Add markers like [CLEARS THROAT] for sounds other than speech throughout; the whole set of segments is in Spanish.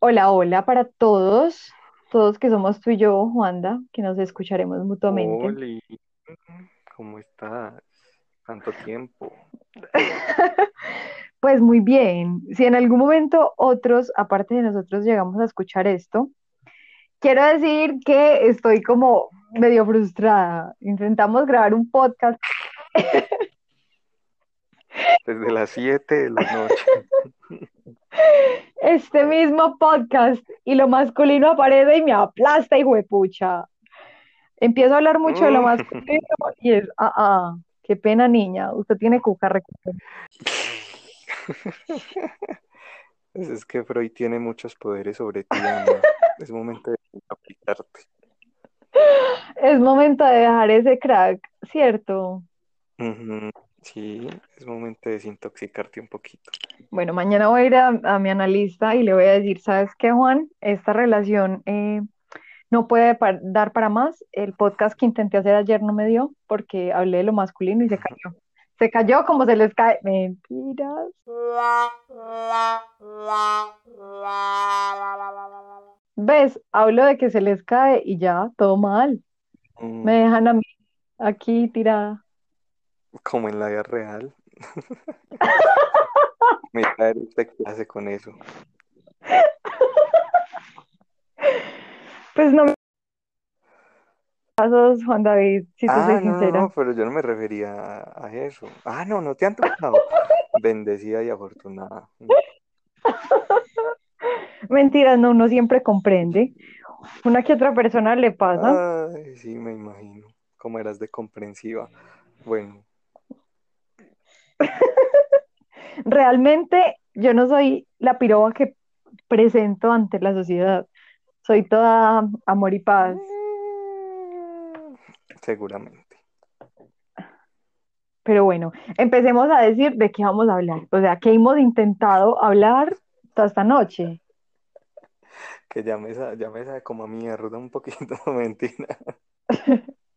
Hola, hola para todos, todos que somos tú y yo, Juanda, que nos escucharemos mutuamente. Oli, ¿cómo estás? Tanto tiempo. [LAUGHS] Pues muy bien, si en algún momento otros, aparte de nosotros, llegamos a escuchar esto, quiero decir que estoy como medio frustrada. Intentamos grabar un podcast, [LAUGHS] Desde las 7 de la noche. [LAUGHS] este mismo podcast, y lo masculino aparece y me aplasta, y huepucha. Empiezo a hablar mucho de lo Mm. masculino y es, ah, ah, qué pena, niña, usted tiene cuca, recuerde. [LAUGHS] Pues es que Freud tiene muchos poderes sobre ti, Ana. Es momento de aplicarte. [LAUGHS] Es momento de dejar ese crack, ¿cierto? Ujú, Sí, es momento de desintoxicarte un poquito. Bueno, mañana voy a ir a, a mi analista y le voy a decir, ¿sabes qué, Juan? Esta relación eh, no puede dar para más. El podcast que intenté hacer ayer no me dio porque hablé de lo masculino y se cayó. Se cayó como se les cae. Mentiras. ¿Ves? Hablo de que se les cae y ya, todo mal. Me Mm, dejan a mí aquí tirada. Como en la vida real. [LAUGHS] Me cae de clase con eso. Pues no me pasos, Juan David, si soy Ah, no, no, sincera. no, pero yo no me refería a, a eso. Ah, no, no te han tocado. [LAUGHS] Bendecida y afortunada. [LAUGHS] Mentiras, no, uno siempre comprende. Una que otra persona le pasa. Ay, sí, me imagino. Cómo eras de comprensiva. Bueno, [LAUGHS] Realmente yo no soy la piroba que presento ante la sociedad. Soy toda amor y paz. mm, seguramente. Pero bueno, empecemos a decir de qué vamos a hablar. O sea, que hemos intentado hablar toda esta noche. Que ya me, ya me sabe como a mierda un poquito, [LAUGHS] mentira. [LAUGHS]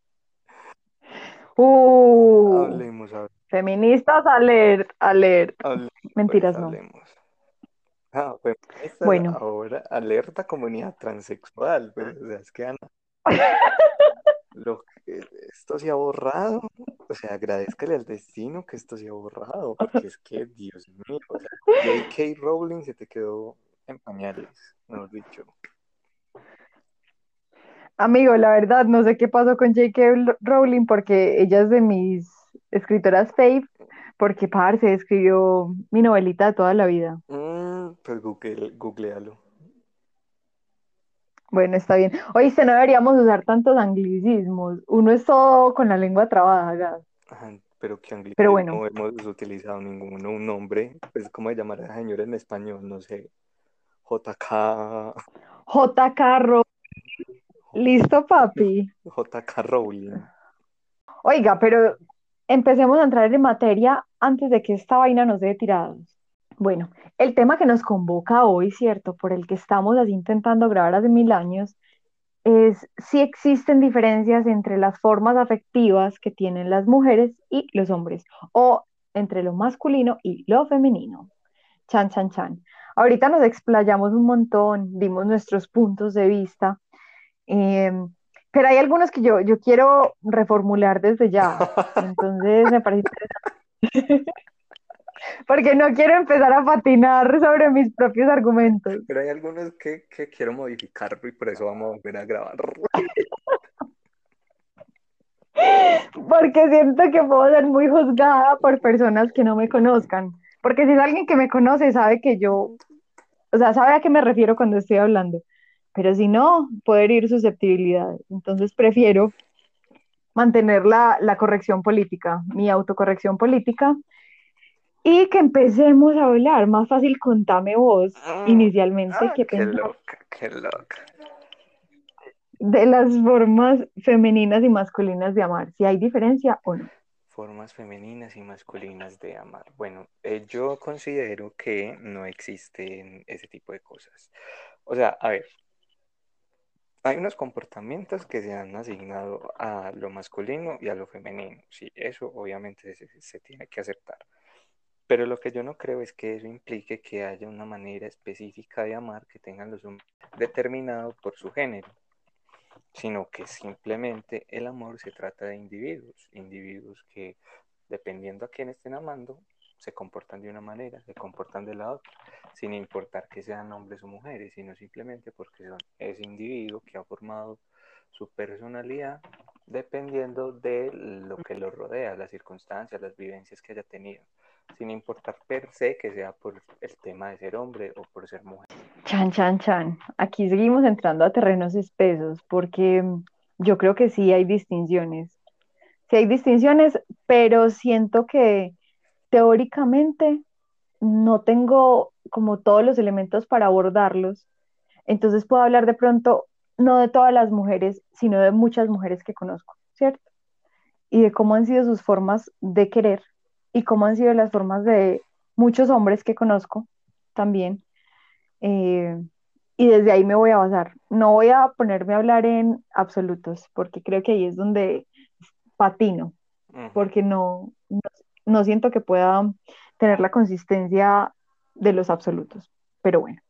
Uh, Hablemos, feministas alert, alert. hablemos, pues, Mentiras, no. hablemos. Ah, feministas, Bueno, ahora alerta comunidad transexual, pues, o sea, es que Ana, [LAUGHS] lo que- esto se ha borrado, o sea, agradezcale al destino que esto se ha borrado, porque es que, Dios mío, o sea, J.K. Rowling se te quedó en pañales, mejor dicho. Amigo, la verdad, no sé qué pasó con J.K. Rowling porque ella es de mis escritoras fave, porque parce escribió mi novelita de toda la vida. Mm, pues Google, googlealo. Bueno, está bien. Oíste, no deberíamos usar tantos anglicismos. Uno es todo con la lengua trabada. Ajá, pero Pero anglicismo bueno, hemos utilizado ninguno, un nombre, pues, ¿cómo se llamará esa señora en español? No sé, JK, J.K. Rowling, listo, papi. JK Rowling. Oiga, pero empecemos a entrar en materia antes de que esta vaina nos dé tirados. Bueno, el tema que nos convoca hoy, ¿cierto? Por el que estamos así intentando grabar hace mil años, es si existen diferencias entre las formas afectivas que tienen las mujeres y los hombres, o entre lo masculino y lo femenino. Chan, chan, chan. Ahorita nos explayamos un montón, dimos nuestros puntos de vista, eh, pero hay algunos que yo, yo quiero reformular desde ya. Entonces me parece interesante, [LAUGHS] porque no quiero empezar a patinar sobre mis propios argumentos. Pero hay algunos que, que quiero modificar y por eso vamos a volver a grabar. [LAUGHS] Porque siento que puedo ser muy juzgada por personas que no me conozcan. Porque si es alguien que me conoce, sabe que yo, o sea, sabe a qué me refiero cuando estoy hablando. Pero si no, puede herir susceptibilidades. Entonces prefiero mantener la, la corrección política, mi autocorrección política, y que empecemos a hablar. Más fácil, contame vos inicialmente Ah, qué qué loca, qué loca. de las formas femeninas y masculinas de amar, si hay diferencia o no. Formas femeninas y masculinas de amar. Bueno, eh, yo considero que no existen ese tipo de cosas. O sea, a ver, hay unos comportamientos que se han asignado a lo masculino y a lo femenino. Sí, eso obviamente se, se tiene que aceptar. Pero lo que yo no creo es que eso implique que haya una manera específica de amar que tengan los hombres determinado por su género, sino que simplemente el amor se trata de individuos, individuos que dependiendo a quién estén amando, se comportan de una manera, se comportan de la otra, sin importar que sean hombres o mujeres, sino simplemente porque son ese individuo que ha formado su personalidad dependiendo de lo que lo rodea, las circunstancias, las vivencias que haya tenido, sin importar per se que sea por el tema de ser hombre o por ser mujer. Chan, chan, chan. Aquí seguimos entrando a terrenos espesos porque yo creo que sí hay distinciones. Sí hay distinciones, pero siento que teóricamente no tengo como todos los elementos para abordarlos. Entonces puedo hablar de pronto no de todas las mujeres, sino de muchas mujeres que conozco, ¿cierto? Y de cómo han sido sus formas de querer y cómo han sido las formas de muchos hombres que conozco también. Eh, y desde ahí me voy a basar. No voy a ponerme a hablar en absolutos, porque creo que ahí es donde patino, porque no, no siento que pueda tener la consistencia de los absolutos. Pero bueno.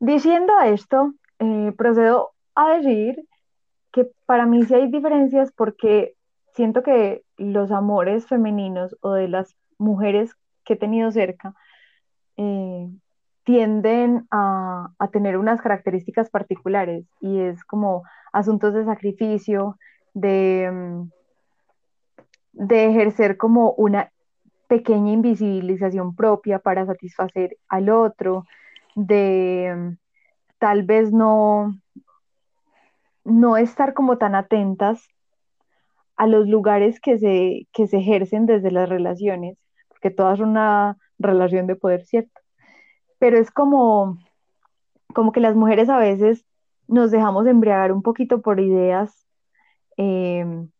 Diciendo esto, eh, procedo a decir que para mí sí hay diferencias porque siento que los amores femeninos o de las mujeres que he tenido cerca eh, tienden a, tener unas características particulares y es como asuntos de sacrificio, de, mm, de ejercer como una pequeña invisibilización propia para satisfacer al otro, de mm, tal vez no, no estar como tan atentas a los lugares que se, que se ejercen desde las relaciones, porque todas son una relación de poder, ¿cierto? Pero es como, como que las mujeres a veces nos dejamos embriagar un poquito por ideas em,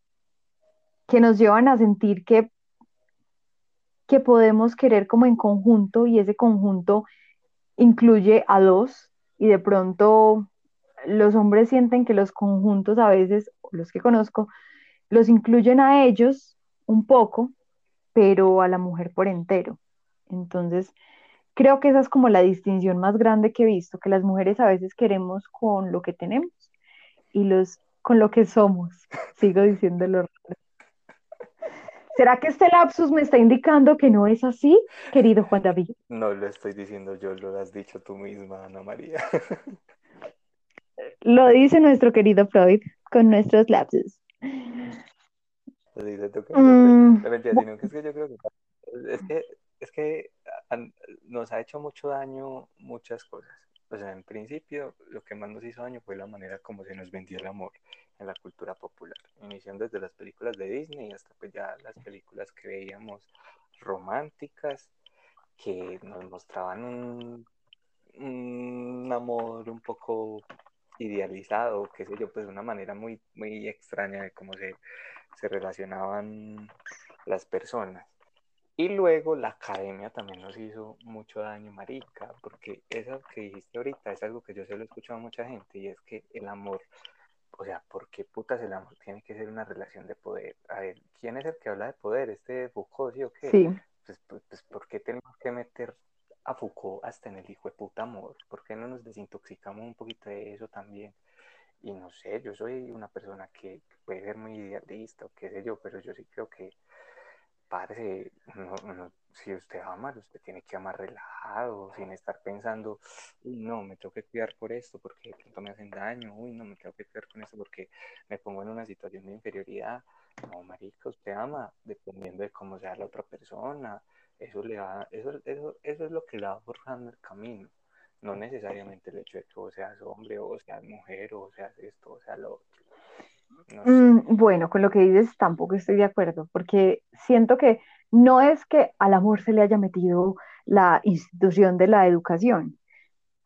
que nos llevan a sentir que, que podemos querer como en conjunto y ese conjunto incluye a dos y de pronto los hombres sienten que los conjuntos a veces, los que conozco, los incluyen a ellos un poco, pero a la mujer por entero. Entonces, creo que esa es como la distinción más grande que he visto, que las mujeres a veces queremos con lo que tenemos y los con lo que somos. [LAUGHS] Sigo diciéndolo. ¿Será que este lapsus me está indicando que no es así, querido Juan David? No lo estoy diciendo yo, lo has dicho tú misma, Ana María. [LAUGHS] Lo dice nuestro querido Freud con nuestros lapsus. Lo dice tú. Mm. es que yo creo que es que, es que nos ha hecho mucho daño muchas cosas. O sea, en principio, lo que más nos hizo daño fue la manera como se nos vendió el amor en la cultura popular, iniciando desde las películas de Disney hasta pues ya las películas que veíamos románticas, que nos mostraban un, un amor un poco idealizado, qué sé yo, pues una manera muy, muy extraña de cómo se, se relacionaban las personas. Y luego la academia también nos hizo mucho daño, marica, porque eso que dijiste ahorita es algo que yo se lo he escuchado a mucha gente y es que el amor, o sea, ¿por qué putas el amor tiene que ser una relación de poder? A ver, ¿quién es el que habla de poder? ¿Este Foucault, sí o qué? Sí. Pues, pues, pues, ¿por qué tenemos que meter a Foucault hasta en el hijo de puta amor? ¿Por qué no nos desintoxicamos un poquito de eso también? Y no sé, yo soy una persona que puede ser muy idealista o qué sé yo, pero yo sí creo que parece, si usted ama, usted tiene que amar relajado, sin estar pensando, uy, no, me tengo que cuidar por esto porque de pronto me hacen daño, uy, no, me tengo que cuidar con esto porque me pongo en una situación de inferioridad. No, marica, usted ama dependiendo de cómo sea la otra persona. Eso, le va, eso, eso, eso es lo que le va forjando el camino. No necesariamente el hecho de que vos seas hombre o seas mujer o seas esto o sea lo otro. Mm, bueno, con lo que dices tampoco estoy de acuerdo, porque siento que no es que al amor se le haya metido la institución de la educación.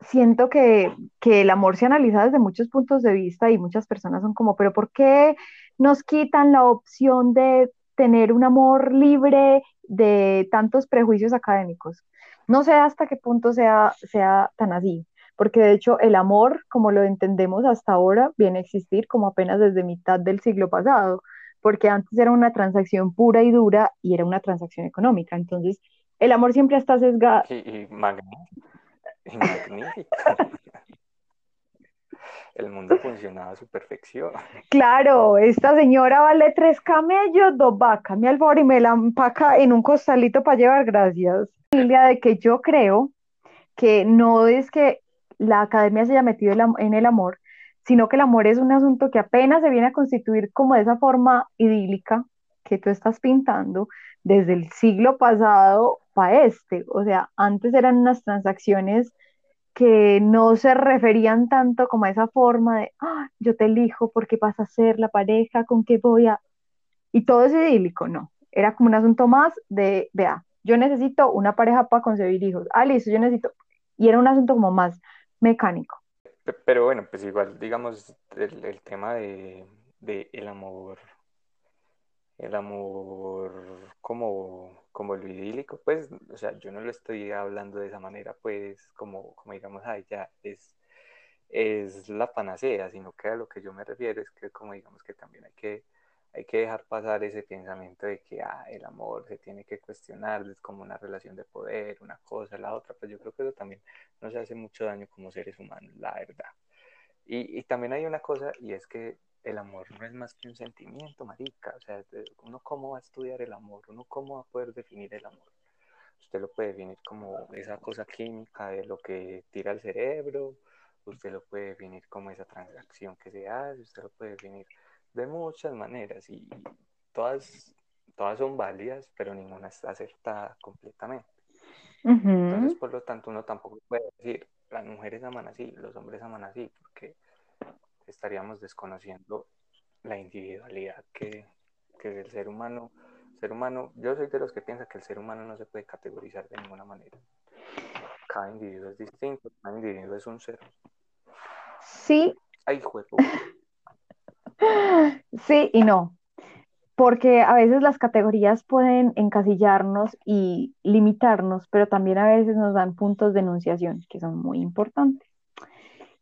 Siento que, que el amor se analiza desde muchos puntos de vista y muchas personas son como, pero ¿por qué nos quitan la opción de tener un amor libre de tantos prejuicios académicos? No sé hasta qué punto sea, sea tan así porque de hecho el amor, como lo entendemos hasta ahora, viene a existir como apenas desde mitad del siglo pasado, porque antes era una transacción pura y dura y era una transacción económica. Entonces, el amor siempre está sesgado. Y, y magnífico. y magnífico. [LAUGHS] El mundo funcionaba a su perfección. Claro, esta señora vale tres camellos, dos vacas, mi favor y me la empaca en un costalito para llevar, gracias. Familia de que yo creo que no es que la academia se haya metido en el amor, sino que el amor es un asunto que apenas se viene a constituir como de esa forma idílica que tú estás pintando desde el siglo pasado para este. O sea, antes eran unas transacciones que no se referían tanto como a esa forma de, ah, yo te elijo porque vas a ser la pareja con que voy a... Y todo es idílico, no. Era como un asunto más de, vea, yo necesito una pareja para concebir hijos. Ah, listo, yo necesito... Y era un asunto como más mecánico. Pero bueno, pues igual, digamos, el, tema de, el amor, el amor como, como lo idílico, pues, o sea, yo no lo estoy hablando de esa manera, pues, como, como digamos, ay, ya, es, es la panacea, sino que a lo que yo me refiero es que, como digamos, que también hay que hay que dejar pasar ese pensamiento de que ah, el amor se tiene que cuestionar, es como una relación de poder, una cosa, la otra, pues yo creo que eso también nos hace mucho daño como seres humanos, la verdad. Y, y también hay una cosa, y es que el amor no es más que un sentimiento, marica, o sea, uno cómo va a estudiar el amor, uno cómo va a poder definir el amor. Usted lo puede definir como esa cosa química de lo que tira el cerebro, usted lo puede definir como esa transacción que se hace, usted lo puede definir de muchas maneras y todas, todas son válidas, pero ninguna está acertada completamente. Entonces, por lo tanto, uno tampoco puede decir, las mujeres aman así, los hombres aman así, porque estaríamos desconociendo la individualidad que, que el ser humano, ser humano, yo soy de los que piensa que el ser humano no se puede categorizar de ninguna manera. Cada individuo es distinto, cada individuo es un ser. Sí. Ay, juego. Sí y no, porque a veces las categorías pueden encasillarnos y limitarnos, pero también a veces nos dan puntos de enunciación que son muy importantes.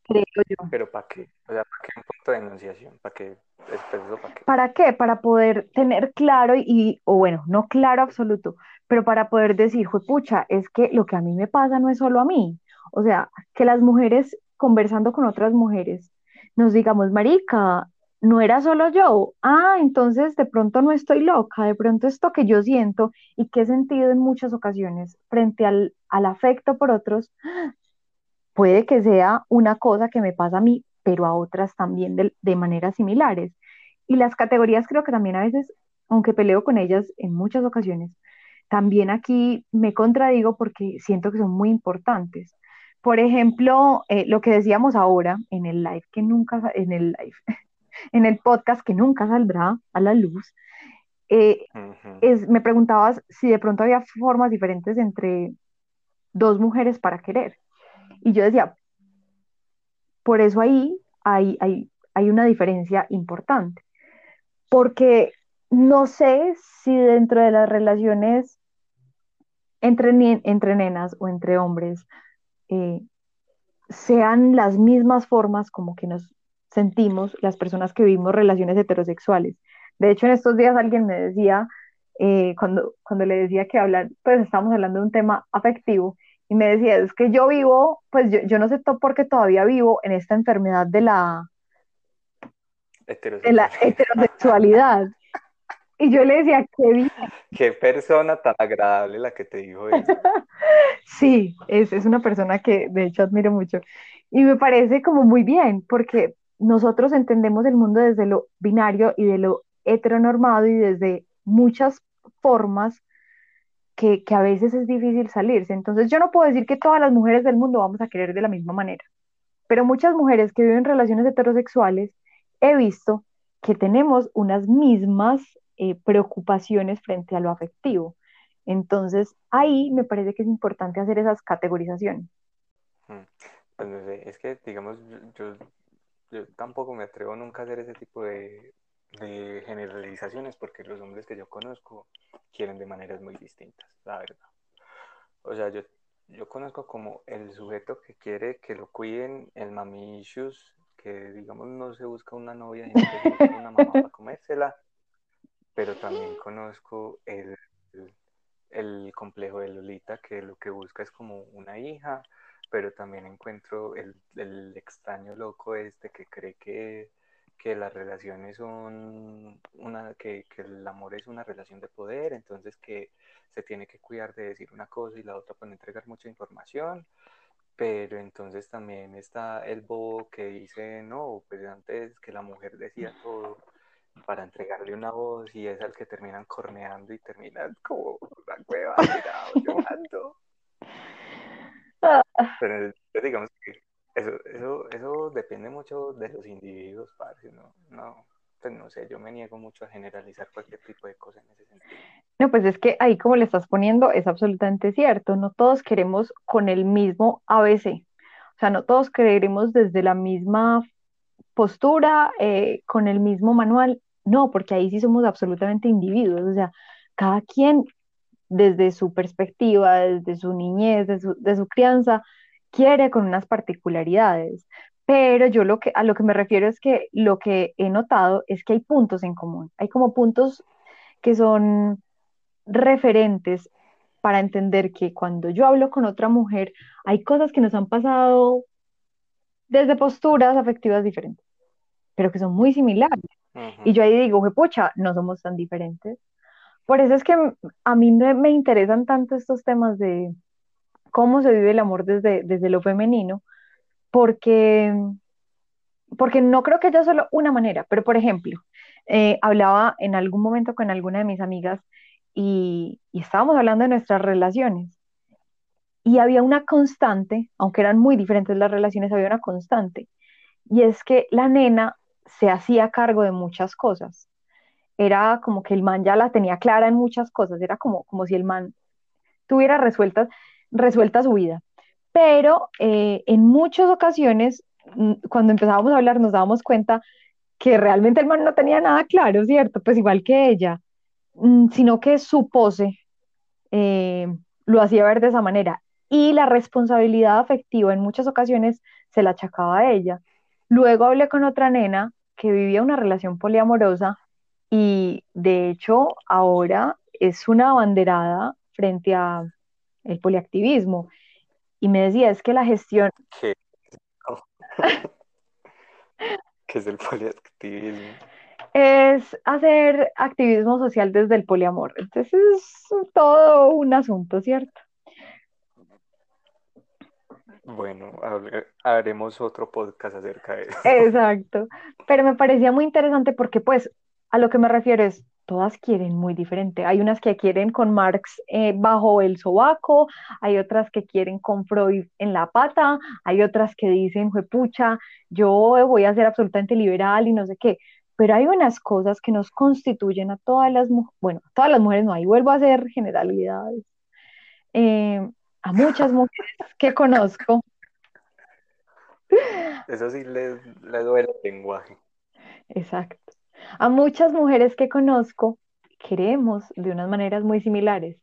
Creo yo. ¿Pero para qué? O sea, ¿para qué un punto de enunciación? ¿Para qué? ¿Para qué? ¿Para qué? Para poder tener claro y, o bueno, no claro absoluto, pero para poder decir, pucha, es que lo que a mí me pasa no es solo a mí. O sea, que las mujeres conversando con otras mujeres nos digamos, marica, no era solo yo, ah, entonces de pronto no estoy loca, de pronto esto que yo siento y que he sentido en muchas ocasiones frente al, afecto por otros, [GASPS] puede que sea una cosa que me pasa a mí, pero a otras también de, de maneras similares. Y las categorías creo que también a veces, aunque peleo con ellas en muchas ocasiones, también aquí me contradigo porque siento que son muy importantes. Por ejemplo, eh, lo que decíamos ahora en el live, que nunca, en el live, [LAUGHS] en el podcast que nunca saldrá a la luz, eh, es, me preguntabas si de pronto había formas diferentes entre dos mujeres para querer. Y yo decía, por eso ahí hay, hay, hay una diferencia importante, porque no sé si dentro de las relaciones entre, entre nenas o entre hombres eh, sean las mismas formas como que nos sentimos las personas que vivimos relaciones heterosexuales. De hecho, en estos días alguien me decía, eh, cuando, cuando le decía que hablar, pues estábamos hablando de un tema afectivo, y me decía, es que yo vivo, pues yo, yo no sé por qué todavía vivo en esta enfermedad de la, de la heterosexualidad. Y yo le decía, qué bien. Qué persona tan agradable la que te dijo eso. [LAUGHS] sí, es, es una persona que de hecho admiro mucho. Y me parece como muy bien, porque nosotros entendemos el mundo desde lo binario y de lo heteronormado y desde muchas formas que, a veces es difícil salirse. Entonces yo no puedo decir que todas las mujeres del mundo vamos a querer de la misma manera, pero muchas mujeres que viven relaciones heterosexuales he visto que tenemos unas mismas eh, preocupaciones frente a lo afectivo. Entonces ahí me parece que es importante hacer esas categorizaciones. Mm, pues no sé, es que digamos, yo yo tampoco me atrevo nunca a hacer ese tipo de, generalizaciones porque los hombres que yo conozco quieren de maneras muy distintas, la verdad. O sea, yo, conozco como el sujeto que quiere que lo cuiden, el mami que digamos no se busca una novia, sino que se busca una mamá para comérsela. pero también conozco el, el, complejo de Lolita, que lo que busca es como una hija, pero también encuentro el, el extraño loco este que cree que, que las relaciones son una, que, que, el amor es una relación de poder, entonces que se tiene que cuidar de decir una cosa y la otra puede entregar mucha información, pero entonces también está el bobo que dice, no, pues antes que la mujer decía todo para entregarle una voz y es al que terminan corneando y terminan como una cueva tirado, llorando. [LAUGHS] Pero digamos que eso, eso, eso depende mucho de los individuos, parce, no, no, pues no sé, yo me niego mucho a generalizar cualquier tipo de cosa en ese sentido. No, pues es que ahí como le estás poniendo es absolutamente cierto, no todos queremos con el mismo ABC, o sea, no todos queremos desde la misma postura, eh, con el mismo manual, no, porque ahí sí somos absolutamente individuos, o sea, cada quien desde su perspectiva, desde su niñez, de su, de su crianza, quiere con unas particularidades. Pero yo lo que, a lo que me refiero es que lo que he notado es que hay puntos en común, hay como puntos que son referentes para entender que cuando yo hablo con otra mujer, hay cosas que nos han pasado desde posturas afectivas diferentes, pero que son muy similares. Y yo ahí digo, pucha, no somos tan diferentes. Por eso es que a mí me, me, interesan tanto estos temas de cómo se vive el amor desde, desde lo femenino, porque, porque no creo que haya solo una manera, pero por ejemplo, eh, hablaba en algún momento con alguna de mis amigas y, y estábamos hablando de nuestras relaciones. Y había una constante, aunque eran muy diferentes las relaciones, había una constante. Y es que la nena se hacía cargo de muchas cosas. Era como que el man ya la tenía clara en muchas cosas, era como, como si el man tuviera resueltas, resuelta su vida. Pero eh, en muchas ocasiones, mm, cuando empezábamos a hablar, nos dábamos cuenta que realmente el man no tenía nada claro, ¿cierto? Pues igual que ella, mm, sino que su pose eh, lo hacía ver de esa manera. Y la responsabilidad afectiva en muchas ocasiones se la achacaba a ella. Luego hablé con otra nena que vivía una relación poliamorosa y de hecho ahora es una abanderada frente a el poliactivismo. Y me decía, es que la gestión... ¿Qué, [LAUGHS] ¿Qué es el poliactivismo? Es hacer activismo social desde el poliamor. Entonces es todo un asunto, ¿cierto? Bueno, haremos otro podcast acerca de eso. Exacto. Pero me parecía muy interesante porque, pues, a lo que me refiero es, todas quieren muy diferente. Hay unas que quieren con Marx eh, bajo el sobaco, hay otras que quieren con Freud en la pata, hay otras que dicen, pucha, yo voy a ser absolutamente liberal y no sé qué. Pero hay unas cosas que nos constituyen a todas las mujeres, bueno, a todas las mujeres no, ahí vuelvo a hacer generalidades. Eh, a muchas mujeres que conozco. Eso sí le, le duele el lenguaje. Exacto a muchas mujeres que conozco queremos de unas maneras muy similares.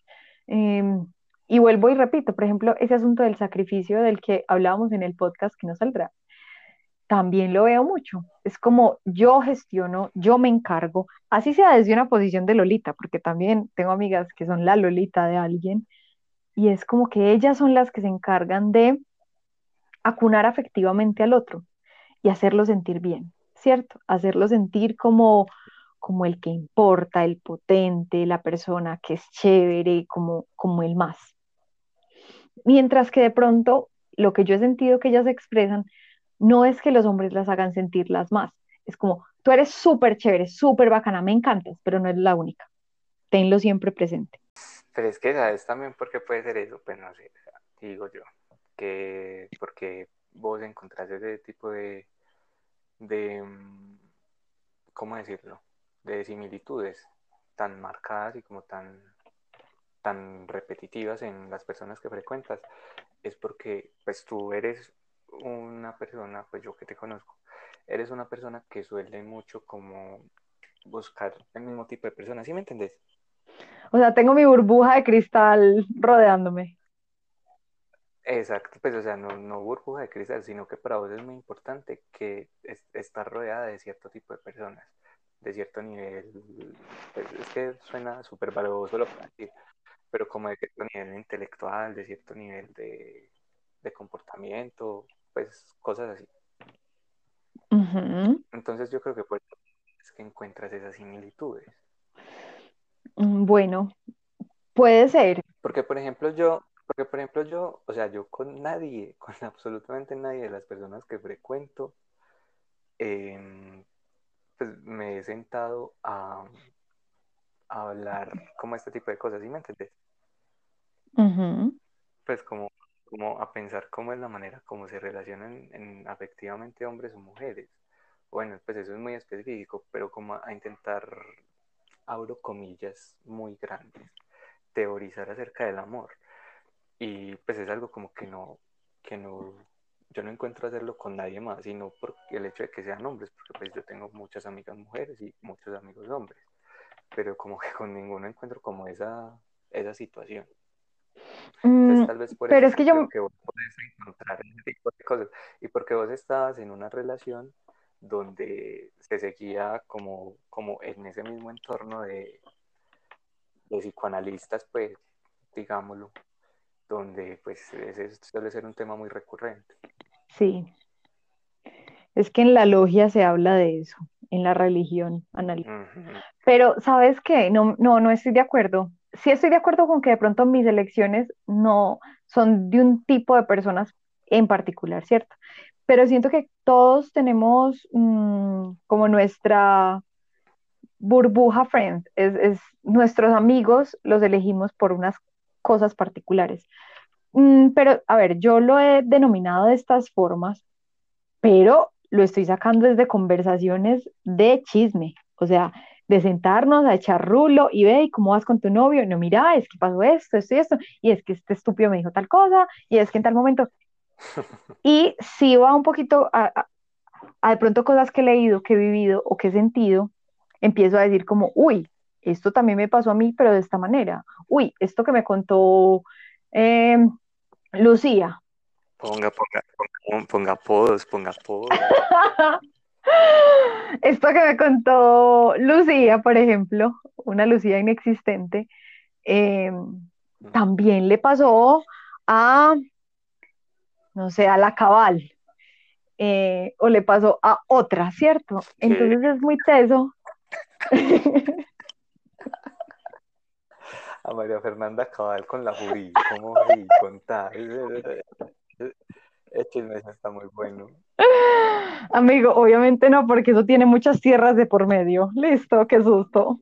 Em, y vuelvo y repito, por ejemplo, ese asunto del sacrificio del que hablábamos en el podcast que no saldrá, también lo veo mucho. Es como yo gestiono, yo me encargo, así sea desde una posición de Lolita, porque también tengo amigas que son la Lolita de alguien, y es como que ellas son las que se encargan de acunar afectivamente al otro y hacerlo sentir bien. ¿Cierto? Hacerlo sentir como, como el que importa, el potente, la persona que es chévere, como, como el más. Mientras que de pronto lo que yo he sentido que ellas expresan no es que los hombres las hagan sentir las más, es como, tú eres súper chévere, súper bacana, me encantas, pero no es la única. Tenlo siempre presente. Pero es que, ¿sabes también por qué puede ser eso? Pues no sé, digo yo, que porque vos encontrás ese tipo de, de, mm, ¿cómo decirlo? De similitudes tan marcadas y como tan, tan repetitivas en las personas que frecuentas, es porque pues tú eres una persona, pues yo que te conozco, eres una persona que suele mucho como buscar el mismo tipo de personas, ¿sí me entendés? O sea, tengo mi burbuja de cristal rodeándome. Exacto, pues o sea, no, no burbuja de cristal, sino que para vos es muy importante que estar rodeada de cierto tipo de personas. de cierto nivel, pues, es que suena súper valioso lo que decir, pero como de cierto nivel intelectual, de cierto nivel de, de comportamiento, pues cosas así. Entonces yo creo que por eso es que encuentras esas similitudes. Mm, Bueno, puede ser. Porque por ejemplo yo, porque por ejemplo yo, o sea, yo con nadie, con [LAUGHS] absolutamente nadie de las personas que frecuento, em, pues me he sentado a, a hablar como este tipo de cosas, ¿sí me entiendes? Pues como, como a pensar cómo es la manera como se relacionan en, afectivamente hombres o mujeres. Bueno, pues eso es muy específico, pero como a intentar, abro comillas muy grandes, teorizar acerca del amor. Y pues es algo como que no, que no, yo no encuentro hacerlo con nadie más, sino por el hecho de que sean hombres, porque pues yo tengo muchas amigas mujeres y muchos amigos hombres, pero como que con ninguno encuentro como esa, esa situación. Mm, Entonces tal vez por pero eso es que yo, que vos podés encontrar ese tipo de cosas. Y porque vos estabas en una relación donde se seguía como, como en ese mismo entorno de, de psicoanalistas, pues, digámoslo, donde pues ese suele ser un tema muy recurrente. sí, es que en la logia se habla de eso, en la religión analítica. Pero, ¿sabes qué? No, no, no estoy de acuerdo. Sí estoy de acuerdo con que de pronto mis elecciones no son de un tipo de personas en particular, ¿cierto? Pero siento que todos tenemos mm, como nuestra burbuja friend, es, es nuestros amigos los elegimos por unas cosas particulares. Mm, pero, a ver, yo lo he denominado de estas formas, pero lo estoy sacando desde conversaciones de chisme, o sea, de sentarnos a echar rulo y ve, ¿y cómo vas con tu novio? No, mira, es que pasó esto, esto y esto, y es que este estúpido me dijo tal cosa, y es que en tal momento, [LAUGHS] y si va un poquito a, a- a de pronto cosas que he leído, que he vivido o que he sentido, empiezo a decir como, uy, esto también me pasó a mí, pero de esta manera, uy, esto que me contó em, Lucía. Ponga, ponga, ponga, ponga apodos, ponga apodos. [LAUGHS] Esto que me contó Lucía, por ejemplo, una Lucía inexistente, eh, también le pasó a, no sé, a la Cabal, eh, o le pasó a otra, ¿cierto? Entonces es muy teso. [LAUGHS] a María Fernanda Cabal con la Jurí, ¿cómo sí? Contá. El chisme está muy bueno. Amigo, obviamente no, porque eso tiene muchas tierras de por medio. Listo, qué susto.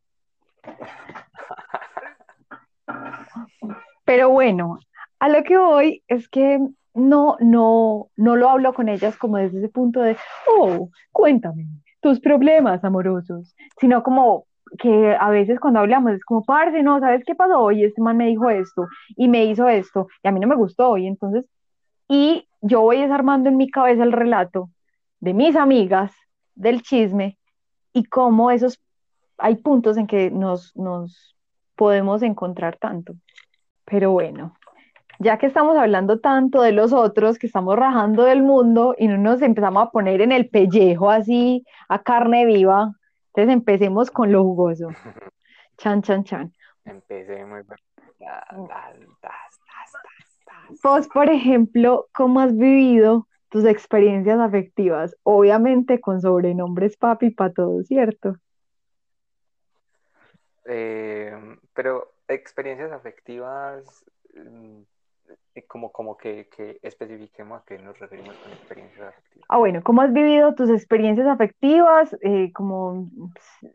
Pero bueno, a lo que voy es que no, no, no lo hablo con ellas como desde ese punto de, oh, cuéntame tus problemas amorosos, sino como que a veces cuando hablamos es como, parce, no, ¿sabes qué pasó hoy? Este man me dijo esto y me hizo esto y a mí no me gustó y entonces, y yo voy desarmando en mi cabeza el relato de mis amigas, del chisme y cómo esos, hay puntos en que nos, nos podemos encontrar tanto. Pero bueno, ya que estamos hablando tanto de los otros, que estamos rajando del mundo y no nos empezamos a poner en el pellejo así a carne viva, entonces empecemos con lo jugoso. [LAUGHS] Chan, chan, chan. Das, das. Vos, por ejemplo, ¿cómo has vivido tus experiencias afectivas? Obviamente con sobrenombres papi para todo, ¿cierto? Eh, pero experiencias afectivas, mm, como, como que, que especifiquemos a qué nos referimos con experiencias afectivas. Ah, bueno, ¿cómo has vivido tus experiencias afectivas? Eh, como,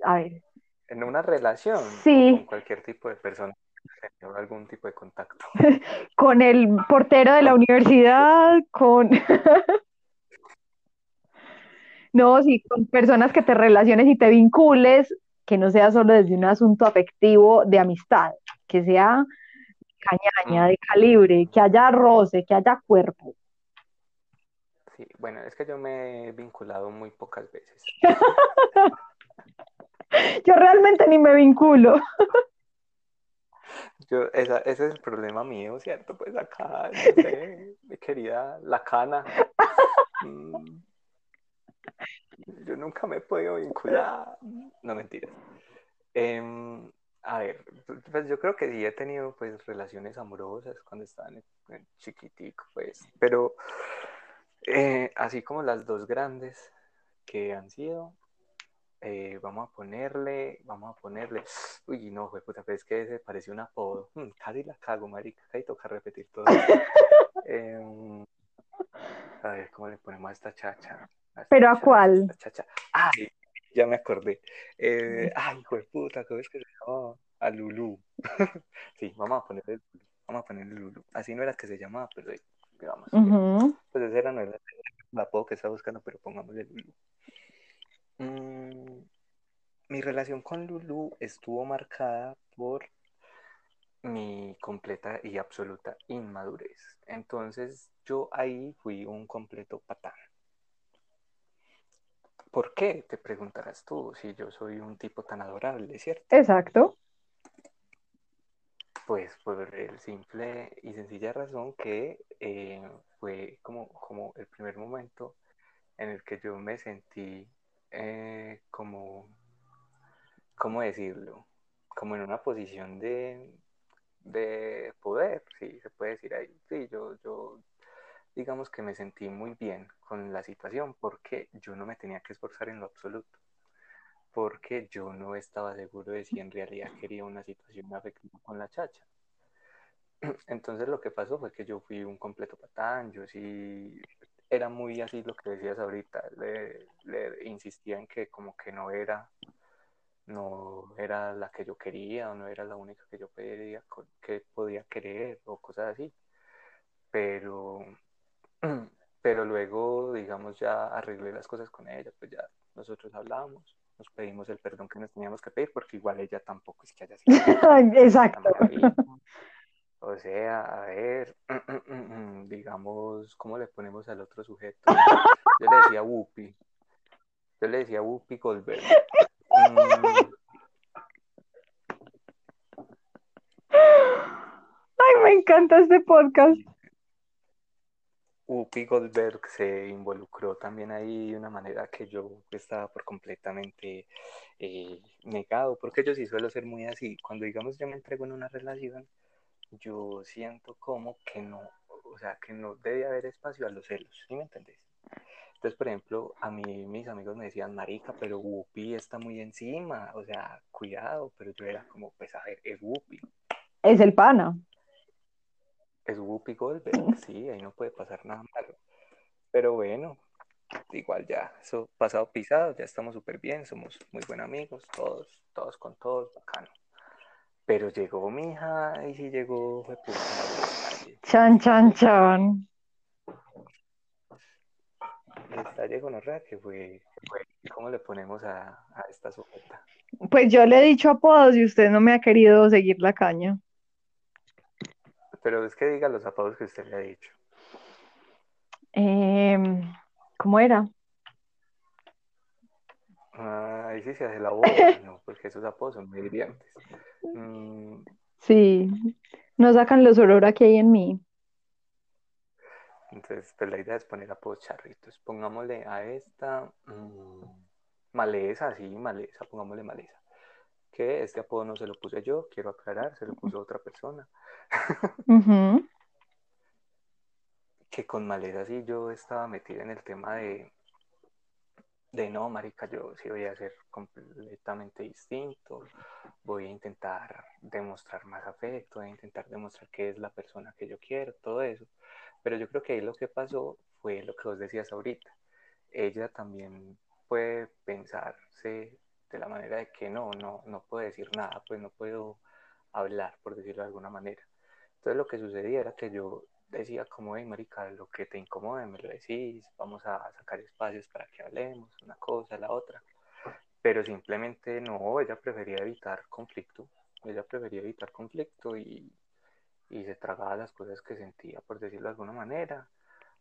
a ver, En una relación sí, con cualquier tipo de persona tenga algún tipo de contacto. [LAUGHS] con el portero de la universidad, con, [LAUGHS] no, sí, con personas que te relaciones y te vincules, que no sea solo desde un asunto afectivo de amistad, que sea cañaña, de calibre, que haya roce, que haya cuerpo. Sí, bueno, es que yo me he vinculado muy pocas veces. [LAUGHS] Yo realmente ni me vinculo. [LAUGHS] Yo, esa, ese es el problema mío, ¿cierto? Pues acá, no sé, [LAUGHS] mi querida, la cana. Mm, yo nunca me he podido vincular. No mentiras. Em, a ver, pues yo creo que sí he tenido pues relaciones amorosas cuando estaba en, chiquitico, pues, pero eh, así como las dos grandes que han sido, eh, vamos a ponerle, vamos a ponerle, uy, no, fue puta, es que ese pareció un apodo, mm, casi la cago, marica, ahí toca repetir todo. [LAUGHS] Em, a ver, ¿cómo le ponemos a esta chacha? ¿Pero a cuál? chacha. Ay, ya me acordé. Eh, ay, hijo de puta, ¿cómo es que se llamaba? A Lulu. [LAUGHS] sí, vamos a ponerle Lulu. Vamos a ponerle Lulu. Así no era que se llamaba, pero digamos. Pues ese era no era el apodo que estaba buscando, pero pongámosle Lulu. Mm, mi relación con Lulu estuvo marcada por mi completa y absoluta inmadurez. Entonces yo ahí fui un completo patán. ¿Por qué? Te preguntarás tú, si yo soy un tipo tan adorable, ¿cierto? Exacto. Pues por el simple y sencilla razón que eh, fue como, como el primer momento en el que yo me sentí eh, como, ¿cómo decirlo? Como en una posición de, de poder, sí, se puede decir ahí. Sí, yo, yo digamos que me sentí muy bien con la situación porque yo no me tenía que esforzar en lo absoluto, porque yo no estaba seguro de si en realidad quería una situación afectiva con la chacha. [CLEARS THROAT] Entonces lo que pasó fue que yo fui un completo patán, yo sí era muy así lo que decías ahorita, le, insistía en que como que no era, no era la que yo quería o no era la única que yo pedía, que podía querer o cosas así. Pero, [CLEARS THROAT] pero luego, digamos, ya arreglé las cosas con ella, pues ya nosotros hablamos, nos pedimos el perdón que nos teníamos que pedir, porque igual ella tampoco es que haya sido. [LAUGHS] Exacto. O sea, a ver, [CLEARS THROAT] digamos, ¿cómo le ponemos al otro sujeto? Yo le decía Whoopi. Yo le decía Whoopi Goldberg. Mm. Ay, me encanta este podcast. Whoopi Goldberg se involucró también ahí de una manera que yo estaba por completamente eh, negado, porque yo sí suelo ser muy así. Cuando digamos yo me entrego en una relación, yo siento como que no, o sea, que no debe haber espacio a los celos, ¿sí me entendés? Entonces, por ejemplo, a mí mis amigos me decían, marica, pero Whoopi está muy encima, o sea, cuidado, pero yo era como, pues a ver, es Whoopi. Es el pana. Es Whoopi Goldberg, sí, ahí no puede pasar nada malo. Pero bueno, igual ya, eso pasado pisado, ya estamos súper bien, somos muy buenos amigos, todos, todos con todos, bacano. Pero llegó mi hija y sí llegó, fue puta. Chan, chan, chan. Esta llegó Norra, que fue, ¿cómo le ponemos a, a esta sujeta? Pues yo le he dicho apodos y usted no me ha querido seguir la caña. Pero es que diga los apodos que usted le ha dicho. Eh, ¿Cómo era? Ah, ahí sí se hace la boca, [LAUGHS] no, porque esos apodos son muy hirientes. Mm. Sí, no sacan los olor que hay en mí. Entonces, pues la idea es poner apodos charritos. Pongámosle a esta mm, maleza, sí, maleza, pongámosle maleza. Que este apodo no se lo puse yo, quiero aclarar, se lo puso otra persona. [LAUGHS] que con maleza sí yo estaba metida en el tema de de no, marica, yo sí voy a ser completamente distinto, voy a intentar demostrar más afecto, voy a intentar demostrar que es la persona que yo quiero, todo eso. Pero yo creo que ahí lo que pasó fue lo que vos decías ahorita. Ella también puede pensarse de la manera de que no, no, no puedo decir nada, pues no puedo hablar, por decirlo de alguna manera. Entonces lo que sucedía era que yo decía como, hey, marica, lo que te incomode me lo decís, vamos a sacar espacios para que hablemos, una cosa, la otra. Pero simplemente no, ella prefería evitar conflicto, ella prefería evitar conflicto y, y se tragaba las cosas que sentía, por decirlo de alguna manera,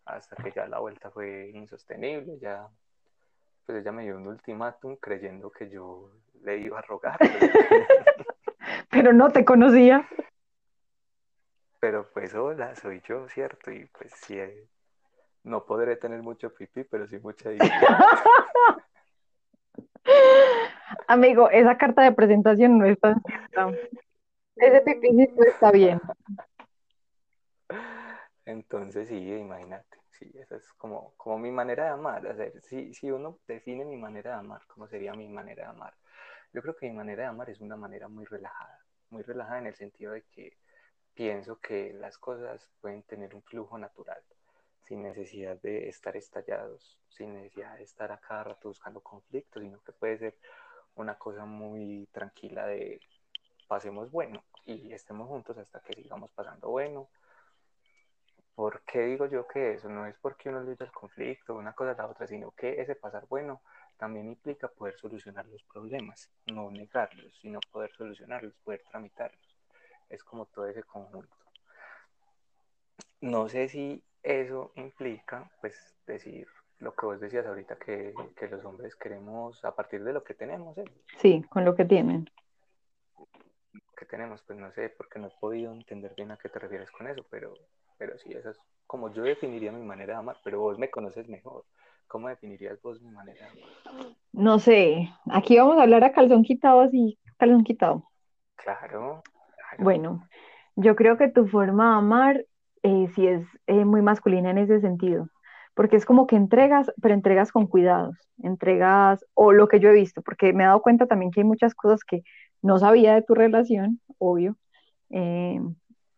hasta que ya la vuelta fue insostenible, ya, pues ella me dio un ultimátum creyendo que yo le iba a rogar. [LAUGHS] Pero no te conocía pero pues hola, soy yo, ¿cierto? Y pues sí, eh, no podré tener mucho pipí, pero sí mucha [LAUGHS] Amigo, esa carta de presentación no es tan cierta. Ese pipicito está bien. Entonces, sí, imagínate, sí, esa es como, como mi manera de amar. O sea, si, si uno define mi manera de amar, ¿cómo sería mi manera de amar? Yo creo que mi manera de amar es una manera muy relajada, muy relajada en el sentido de que pienso que las cosas pueden tener un flujo natural, sin necesidad de estar estallados, sin necesidad de estar a cada rato buscando conflictos, sino que puede ser una cosa muy tranquila de pasemos bueno y estemos juntos hasta que sigamos pasando bueno. ¿Por qué digo yo que eso? No es porque uno lucha el conflicto, una cosa a la otra, sino que ese pasar bueno también implica poder solucionar los problemas, no negarlos, sino poder solucionarlos, poder tramitarlos. Es como todo ese conjunto. No sé si eso implica, pues, decir lo que vos decías ahorita, que, que los hombres queremos a partir de lo que tenemos, ¿eh? Sí, con lo que tienen. que tenemos, pues no sé, porque no he podido entender bien a qué te refieres con eso, pero, pero sí, eso es como yo definiría mi manera de amar, pero vos me conoces mejor. ¿Cómo definirías vos mi manera de amar? No sé, aquí vamos a hablar a calzón quitado, así, calzón quitado. Claro, claro. Bueno, yo creo que tu forma de amar eh, sí es eh, muy masculina en ese sentido, porque es como que entregas, pero entregas con cuidados, entregas, o lo que yo he visto, porque me he dado cuenta también que hay muchas cosas que no sabía de tu relación, obvio, eh,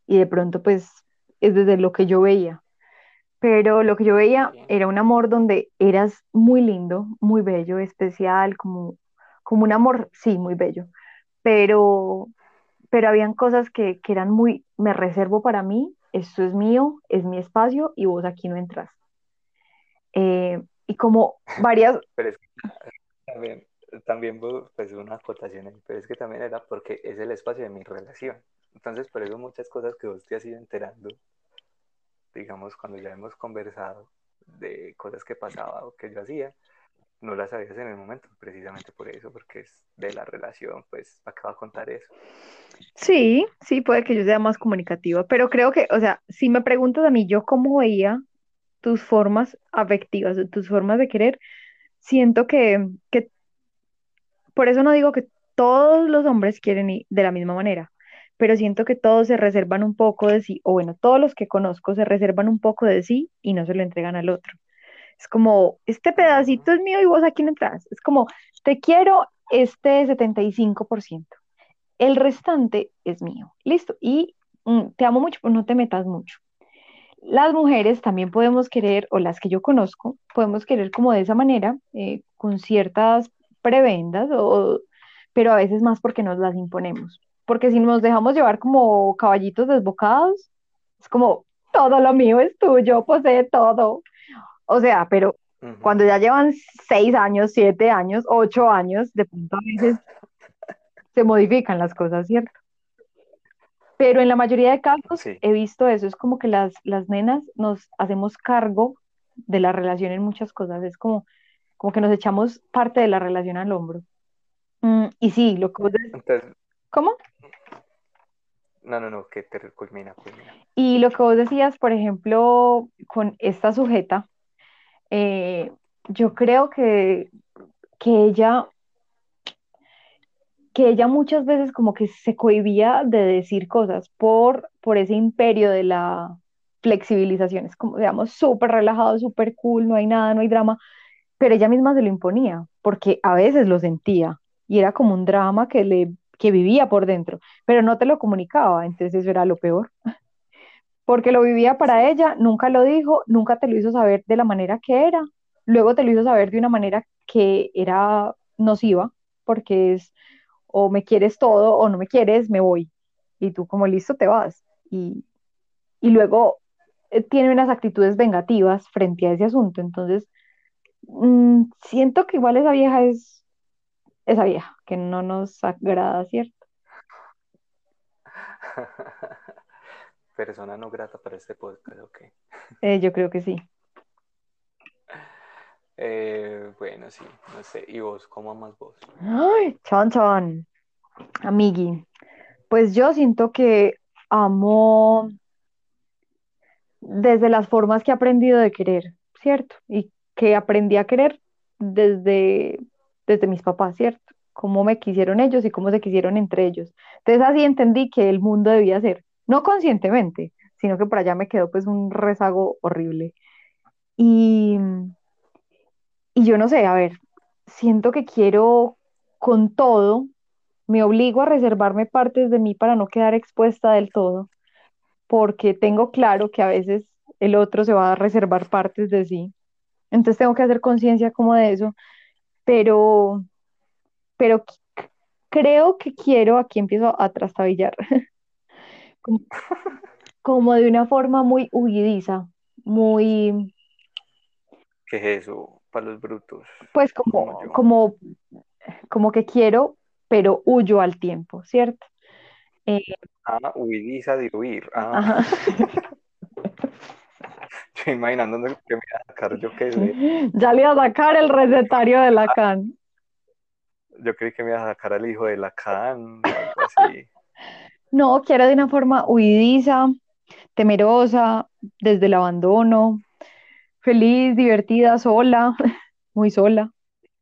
y de pronto pues es desde lo que yo veía. Pero lo que yo veía era un amor donde eras muy lindo, muy bello, especial, como, como un amor, sí, muy bello, pero, pero habían cosas que, que eran muy, me reservo para mí, esto es mío, es mi espacio y vos aquí no entras. Eh, y como varias, [LAUGHS] Pero es que también, también pues una acotación ahí, pero es que también era porque es el espacio de mi relación. Entonces, por eso muchas cosas que vos te has ido enterando, digamos, cuando ya hemos conversado de cosas que pasaba o que yo hacía, no las sabías en el momento, precisamente por eso, porque es de la relación, pues, ¿para qué va a contar eso? sí, sí, puede que yo sea más comunicativa, pero creo que, o sea, si me preguntas a mí, yo cómo veía tus formas afectivas, tus formas de querer, siento que, que por eso no digo que todos los hombres quieren ir de la misma manera, pero siento que todos se reservan un poco de sí, o bueno, todos los que conozco se reservan un poco de sí y no se lo entregan al otro. Es como, este pedacito es mío y vos aquí no entras. Es como, te quiero este 75%, el restante es mío. Listo. Y mm, te amo mucho, pero no te metas mucho. Las mujeres también podemos querer, o las que yo conozco, podemos querer como de esa manera, eh, con ciertas prebendas, o, pero a veces más porque nos las imponemos. Porque si nos dejamos llevar como caballitos desbocados, es como, todo lo mío es tuyo, posee todo. O sea, pero cuando Ujú. ya llevan seis años, siete años, ocho años, de pronto a veces se modifican las cosas, ¿cierto? Pero en la mayoría de casos Sí. he visto eso, es como que las, las nenas nos hacemos cargo de la relación en muchas cosas, es como, como que nos echamos parte de la relación al hombro. Mm, y sí, lo que vos de- Entonces, ¿cómo? No, no, no, que te culmina, culmina. Y lo que vos decías, por ejemplo, con esta sujeta, eh, yo creo que, que ella que ella muchas veces como que se cohibía de decir cosas por, por ese imperio de la flexibilización. Es como, digamos, súper relajado, súper cool, no hay nada, no hay drama, pero ella misma se lo imponía, porque a veces lo sentía y era como un drama que le que vivía por dentro, pero no te lo comunicaba, entonces eso era lo peor, [LAUGHS] porque lo vivía para ella, nunca lo dijo, nunca te lo hizo saber de la manera que era, luego te lo hizo saber de una manera que era nociva, porque es o me quieres todo o no me quieres, me voy. Y tú como listo te vas. Y, y luego eh, tiene unas actitudes vengativas frente a ese asunto. Entonces, mm, siento que igual esa vieja es esa vieja, que no nos agrada, ¿cierto? [LAUGHS] Persona no grata para este podcast, ok. Eh, yo creo que sí. Eh, bueno, sí, no sé. ¿Y vos, cómo amas vos? Ay, chan, amigui. Pues yo siento que amo desde las formas que he aprendido de querer, ¿cierto? Y que aprendí a querer desde, desde mis papás, ¿cierto? cómo me quisieron ellos y cómo se quisieron entre ellos. Entonces así entendí que el mundo debía ser, no conscientemente, sino que por allá me quedó pues un rezago horrible. Y, y yo no sé, a ver, siento que quiero con todo, me obligo a reservarme partes de mí para no quedar expuesta del todo, porque tengo claro que a veces el otro se va a reservar partes de sí. Entonces tengo que hacer conciencia como de eso, pero, pero creo que quiero, aquí empiezo a trastabillar, [LAUGHS] como, como de una forma muy huidiza, muy, ¿Qué es eso? Para los brutos, pues como como, como que quiero, pero huyo al tiempo, ¿cierto? Eh, Ah, huidiza de huir. Ah, ajá. [LAUGHS] yo imaginándome que me iba a sacar, yo qué sé. Ya le iba a sacar el recetario de Lacan. Yo creí que me iba a sacar al hijo de Lacan o algo así. [LAUGHS] No, quiero de una forma huidiza, temerosa, desde el abandono, feliz, divertida, sola, [LAUGHS] muy sola.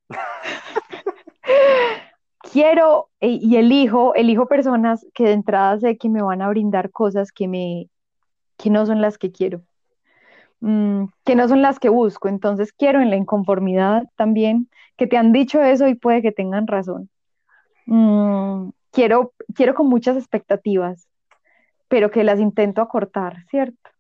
[LAUGHS] Quiero e- y elijo, elijo personas que de entrada sé que me van a brindar cosas que me, que no son las que quiero, mm, que no son las que busco. Entonces quiero en la inconformidad también, que te han dicho eso y puede que tengan razón. Mm, quiero, quiero con muchas expectativas, pero que las intento acortar, ¿cierto?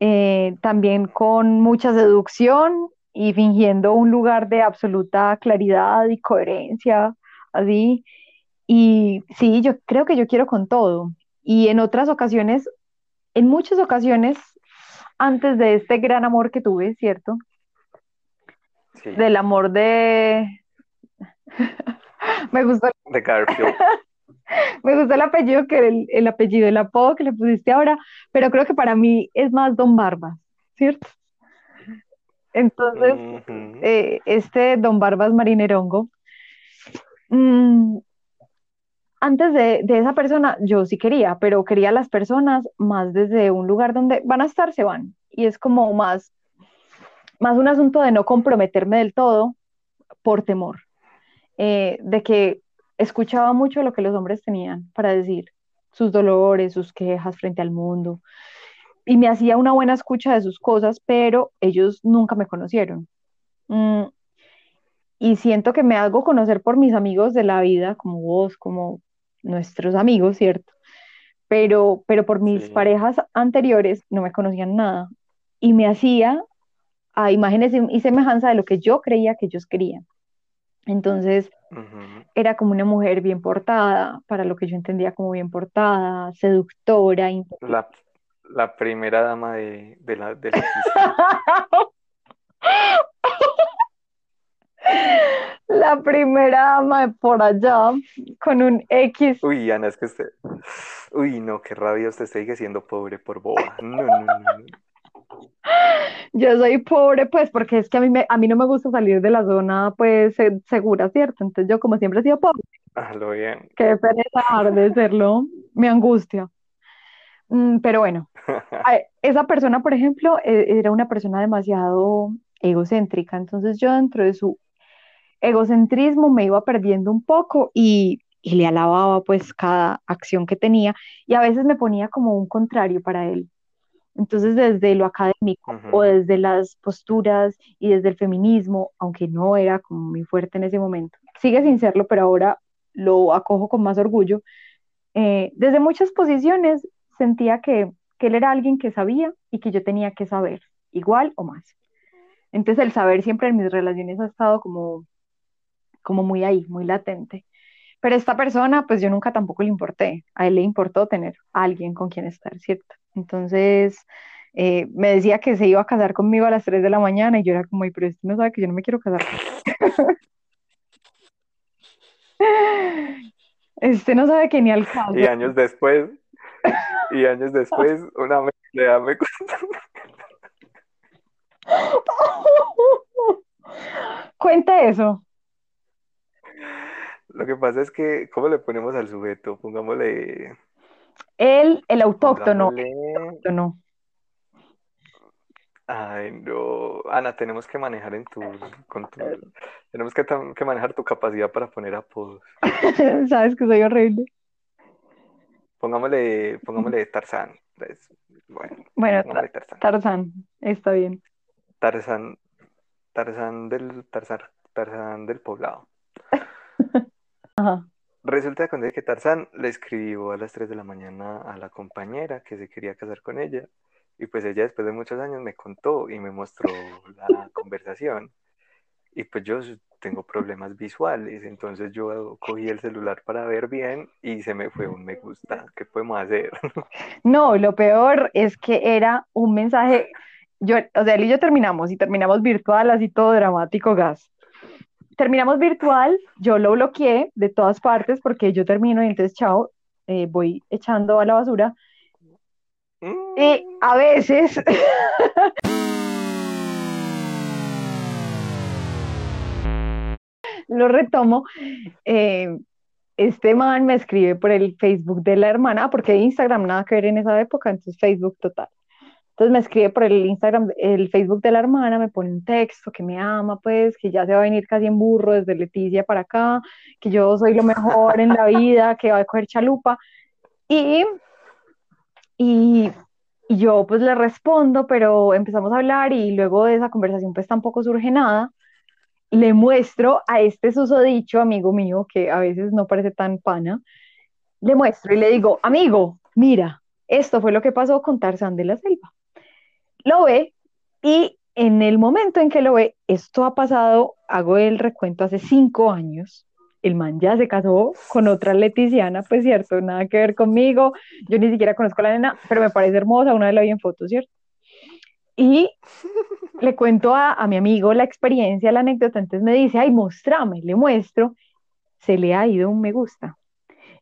Eh, también con mucha seducción y fingiendo un lugar de absoluta claridad y coherencia, así. Y sí, yo creo que yo quiero con todo. Y en otras ocasiones, en muchas ocasiones, antes de este gran amor que tuve, ¿cierto? Sí, Del amor de... [LAUGHS] Me gustó, de Garfield. [LAUGHS] me gustó el apellido que el, el apellido, el apodo que le pusiste ahora, pero creo que para mí es más Don Barbas, ¿cierto? Entonces, eh, este Don Barbas Marinerongo, mm, antes de, esa persona yo sí quería, pero quería a las personas más desde un lugar donde van a estar, se van. Y es como más, más un asunto de no comprometerme del todo por temor, eh, de que escuchaba mucho lo que los hombres tenían para decir, sus dolores, sus quejas frente al mundo, y me hacía una buena escucha de sus cosas, pero ellos nunca me conocieron. Mm, y siento que me hago conocer por mis amigos de la vida, como vos, como nuestros amigos, ¿cierto? Pero, pero por mis Sí. parejas anteriores no me conocían nada y me hacía a imágenes y semejanza de lo que yo creía que ellos querían. Entonces era como una mujer bien portada, para lo que yo entendía como bien portada, seductora. La, la primera dama de, de la, del oficio. [LAUGHS] La primera dama de por allá, con un X. Uy, Ana, es que usted. Uy, no, qué rabia usted sigue siendo pobre por boba. No, no, no, no. Yo soy pobre, pues, porque es que a mí, me, a mí no me gusta salir de la zona, pues, se- segura, ¿cierto? Entonces yo como siempre he sido pobre, Ah, lo bien. qué pereza de serlo, me angustia. Mm, pero bueno, esa persona, por ejemplo, e- era una persona demasiado egocéntrica, entonces yo dentro de su egocentrismo me iba perdiendo un poco y, y le alababa pues cada acción que tenía y a veces me ponía como un contrario para él. Entonces desde lo académico o desde las posturas y desde el feminismo, aunque no era como muy fuerte en ese momento, sigue sin serlo, pero ahora lo acojo con más orgullo, eh, desde muchas posiciones sentía que, que él era alguien que sabía y que yo tenía que saber, igual o más. Entonces el saber siempre en mis relaciones ha estado como, como muy ahí, muy latente. Pero esta persona, pues yo nunca tampoco le importé. A él le importó tener a alguien con quien estar, ¿cierto? Entonces, eh, me decía que se iba a casar conmigo a las 3 de la mañana y yo era como, "Ay, pero este no sabe que yo no me quiero casar. [LAUGHS] Este no sabe que ni al caso. Y años después, y años después, una melodía me [LAUGHS] [LAUGHS] Cuente eso. Lo que pasa es que, ¿cómo le ponemos al sujeto? Pongámosle, Él, el autóctono, pongámosle, autóctono. Ay, no. Ana, tenemos que manejar en tu, con tu, tenemos que, que manejar tu capacidad para poner apodos. [LAUGHS] Sabes que soy horrible. Pongámosle, pongámosle Tarzán. Bueno, Bueno, Tar- Tarzán. Tarzán, está bien. Tarzán, Tarzán del, Tarzán, Tarzán del poblado. Ajá. Resulta que cuando que Tarzán le escribió a las 3 de la mañana a la compañera que se quería casar con ella. Y pues ella después de muchos años me contó y me mostró la conversación. Y pues yo tengo problemas visuales, entonces yo cogí el celular para ver bien y se me fue un me gusta. ¿Qué podemos hacer? [LAUGHS] No, lo peor es que era un mensaje. Yo, o sea, él y yo terminamos y terminamos virtual, así todo dramático, gas. Terminamos virtual, yo lo bloqueé de todas partes porque yo termino y entonces, chao, eh, voy echando a la basura. Y Mm, a veces, [LAUGHS] lo retomo. eh, este man me escribe por el Facebook de la hermana, porque Instagram nada que ver en esa época, entonces Facebook total. Entonces me escribe por el Instagram, el Facebook de la hermana, me pone un texto que me ama, pues, que ya se va a venir casi en burro desde Leticia para acá, que yo soy lo mejor en la vida, que va a coger chalupa. Y, y, y yo pues le respondo, pero empezamos a hablar y luego de esa conversación pues tampoco surge nada. Le muestro a este susodicho amigo mío, que a veces no parece tan pana, le muestro y le digo, amigo, mira, esto fue lo que pasó con Tarzán de la Selva. Lo ve y en el momento en que lo ve, esto ha pasado, hago el recuento hace cinco años. El man ya se casó con otra leticiana, pues cierto, nada que ver conmigo. Yo ni siquiera conozco a la nena, pero me parece hermosa, una vez la vi en fotos, ¿cierto? Y le cuento a, a mi amigo la experiencia, la anécdota, entonces me dice, ay, mostrame, le muestro, se le ha ido un me gusta.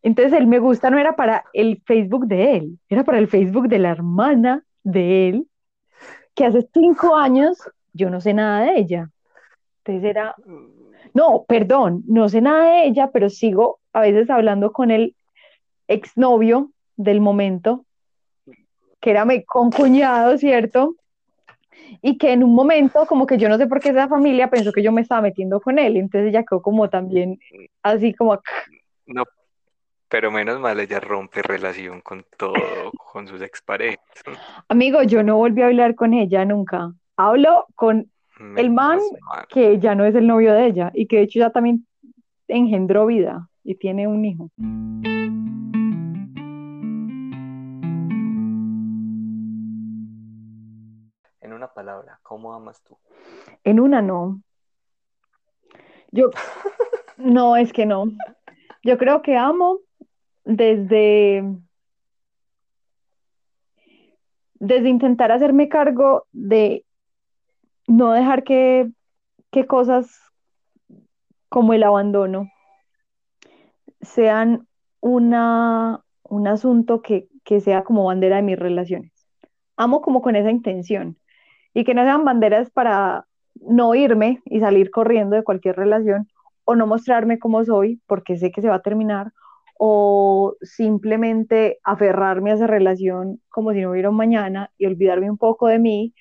Entonces el me gusta no era para el Facebook de él, era para el Facebook de la hermana de él, que hace cinco años yo no sé nada de ella. Entonces era, no, perdón, no sé nada de ella, pero sigo a veces hablando con el exnovio del momento, que era mi concuñado, ¿cierto? Y que en un momento, como que yo no sé por qué esa familia pensó que yo me estaba metiendo con él, entonces ella quedó como también así como, No, pero menos mal ella rompe relación con todo, con sus exparejas. amigo, yo no volví a hablar con ella nunca. Hablo con el man mal. que ya no es el novio de ella y que de hecho ya también engendró vida y tiene un hijo. En una palabra, ¿cómo amas tú? En una no. Yo, [LAUGHS] no, es que no. Yo creo que amo desde, desde intentar hacerme cargo de no dejar que, que cosas como el abandono sean una, un asunto que, que sea como bandera de mis relaciones. Amo como con esa intención y que no sean banderas para no irme y salir corriendo de cualquier relación o no mostrarme como soy porque sé que se va a terminar o simplemente aferrarme a esa relación como si no hubiera un mañana y olvidarme un poco de mí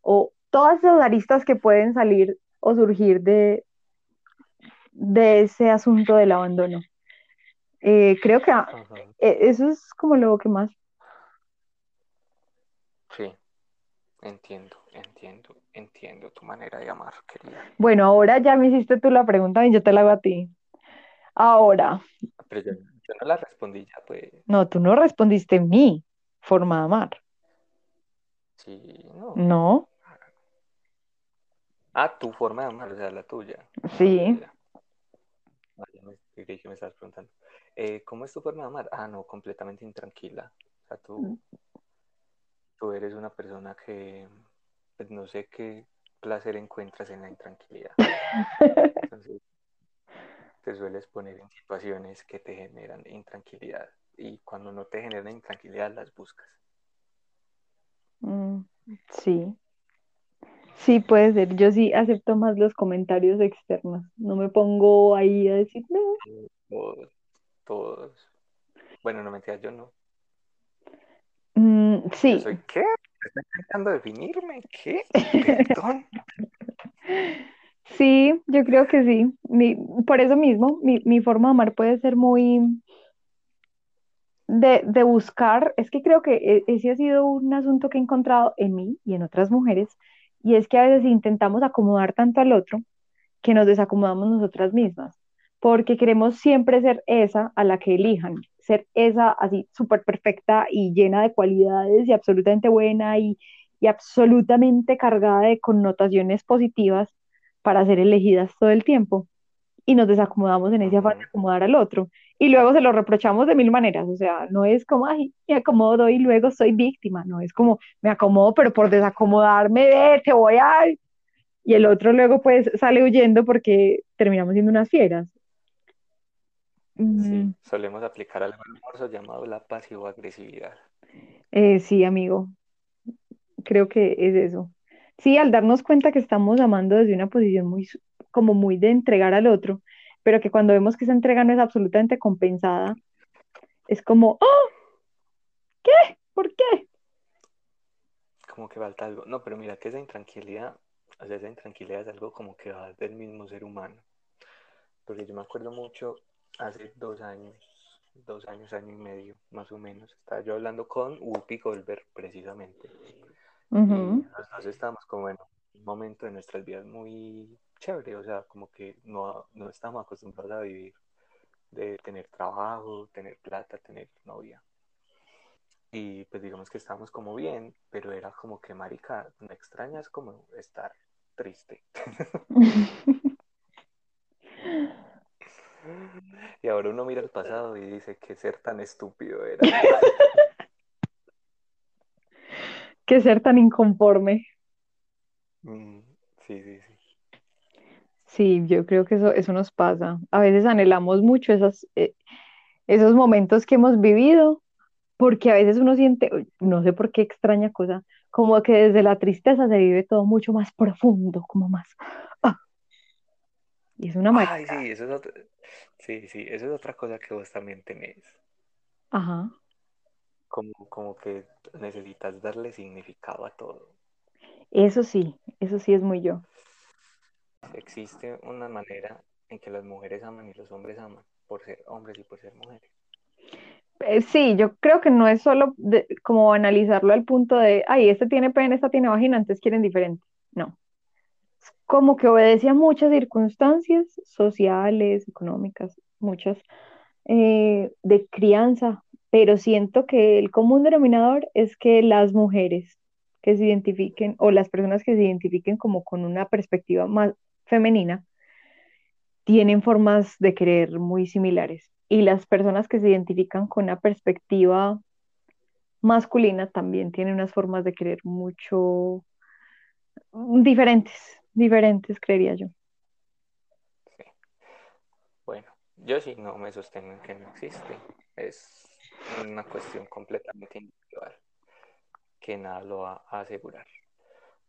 o todas esas aristas que pueden salir o surgir de, de ese asunto del abandono. Eh, creo que ah, Ajá. eh, eso es como lo que más Sí, entiendo, entiendo, entiendo tu manera de amar, querida. Bueno, ahora ya me hiciste tú la pregunta y yo te la hago a ti. Ahora, Pero yo no la respondí ya, pues. no, tú no respondiste mi forma de amar, Sí, no. ¿no? Ah, tu forma de amar, o sea, la tuya. Sí. Ah, ya me, creí que me estabas preguntando. Eh, ¿cómo es tu forma de amar? Ah, no, completamente intranquila. O sea, tú, tú eres una persona que, pues, no sé qué placer encuentras en la intranquilidad. [LAUGHS] Entonces, te sueles poner en situaciones que te generan intranquilidad. Y cuando no te generan intranquilidad, las buscas. Mm, sí. Sí, puede ser. Yo sí acepto más los comentarios externos. No me pongo ahí a decir, no. Todos, todos. Bueno, no mentiras, yo no. Mm, Yo sí, soy, ¿qué? ¿Está intentando definirme? ¿Qué? Perdón. [LAUGHS] Sí, yo creo que sí. Mi- por eso mismo, mi, forma de amar puede ser muy de, de buscar, es que creo que e- ese ha sido un asunto que he encontrado en mí y en otras mujeres, y es que a veces intentamos acomodar tanto al otro que nos desacomodamos nosotras mismas, porque queremos siempre ser esa a la que elijan, ser esa así súper perfecta y llena de cualidades y absolutamente buena y, y absolutamente cargada de connotaciones positivas para ser elegidas todo el tiempo. Y nos desacomodamos en ese afán de acomodar al otro. Y luego se lo reprochamos de mil maneras, o sea, no es como, ay, me acomodo y luego soy víctima, no es como, me acomodo, pero por desacomodarme, te voy a, y el otro luego pues sale huyendo porque terminamos siendo unas fieras. Sí, Mm, solemos aplicar algo hermoso llamado la pasivo-agresividad. eh, sí, amigo, creo que es eso. Sí, al darnos cuenta que estamos amando desde una posición muy, como muy de entregar al otro, pero que cuando vemos que esa entrega no es absolutamente compensada, es como, ¡oh! ¿Por qué? Como que falta algo. No, pero mira que esa intranquilidad, o sea, esa intranquilidad es algo como que va del mismo ser humano. Porque yo me acuerdo mucho, hace dos años, dos años, año y medio, más o menos, estaba yo hablando con Whoopi Goldberg, precisamente. Y Ujú, los dos estábamos como en un momento de nuestras vidas muy chévere, o sea, como que no, no estamos acostumbrados a vivir, de tener trabajo, tener plata, tener novia. Y pues digamos que estábamos como bien, pero era como que, marica, me extrañas como estar triste. [LAUGHS] [LAUGHS] Y ahora uno mira el pasado y dice que ser tan estúpido era. [LAUGHS] Qué ser tan inconforme. Mm, sí, sí, sí. Sí, yo creo que eso, eso nos pasa. A veces anhelamos mucho esas, eh, esos momentos que hemos vivido, porque a veces uno siente, no sé por qué extraña cosa, como que desde la tristeza se vive todo mucho más profundo, como más. ah, y es una Ay, sí, eso es otra, sí, sí, eso es otra cosa que vos también tenés. Ajá, Como, como que necesitas darle significado a todo. eso sí, eso sí es muy yo. Existe una manera en que las mujeres aman y los hombres aman, por ser hombres y por ser mujeres. Eh, sí, yo creo que no es solo de- como analizarlo al punto de, ay, este tiene pene, esta tiene vagina, entonces quieren diferente. No, como que obedece a muchas circunstancias sociales, económicas, muchas eh, de crianza, pero siento que el común denominador es que las mujeres que se identifiquen o las personas que se identifiquen como con una perspectiva más femenina tienen formas de querer muy similares y las personas que se identifican con una perspectiva masculina también tienen unas formas de querer mucho diferentes, diferentes, creería yo. Sí. Bueno, yo sí no me sostengo en que no existe. Es una cuestión completamente individual que nada lo va a asegurar.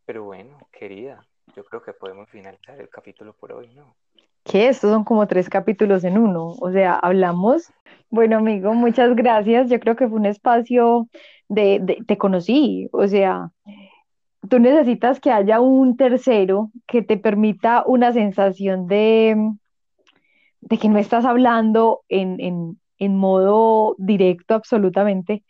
Pero bueno, querida, yo creo que podemos finalizar el capítulo por hoy, ¿no? Que estos son como tres capítulos en uno, o sea, hablamos. Bueno, amigo, muchas gracias. Yo creo que fue un espacio de, te conocí, o sea, tú necesitas que haya un tercero que te permita una sensación de, de que no estás hablando en, en modo directo absolutamente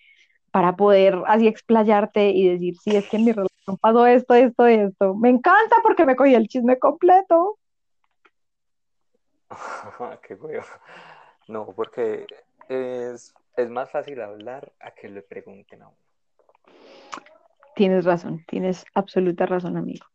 para poder así explayarte y decir, sí, es que en mi relación pasó esto, esto, esto. Me encanta porque me cogí el chisme completo. [LAUGHS] Qué huevo. No, porque es, es más fácil hablar a que le pregunten a uno. Tienes razón, tienes absoluta razón, amigo.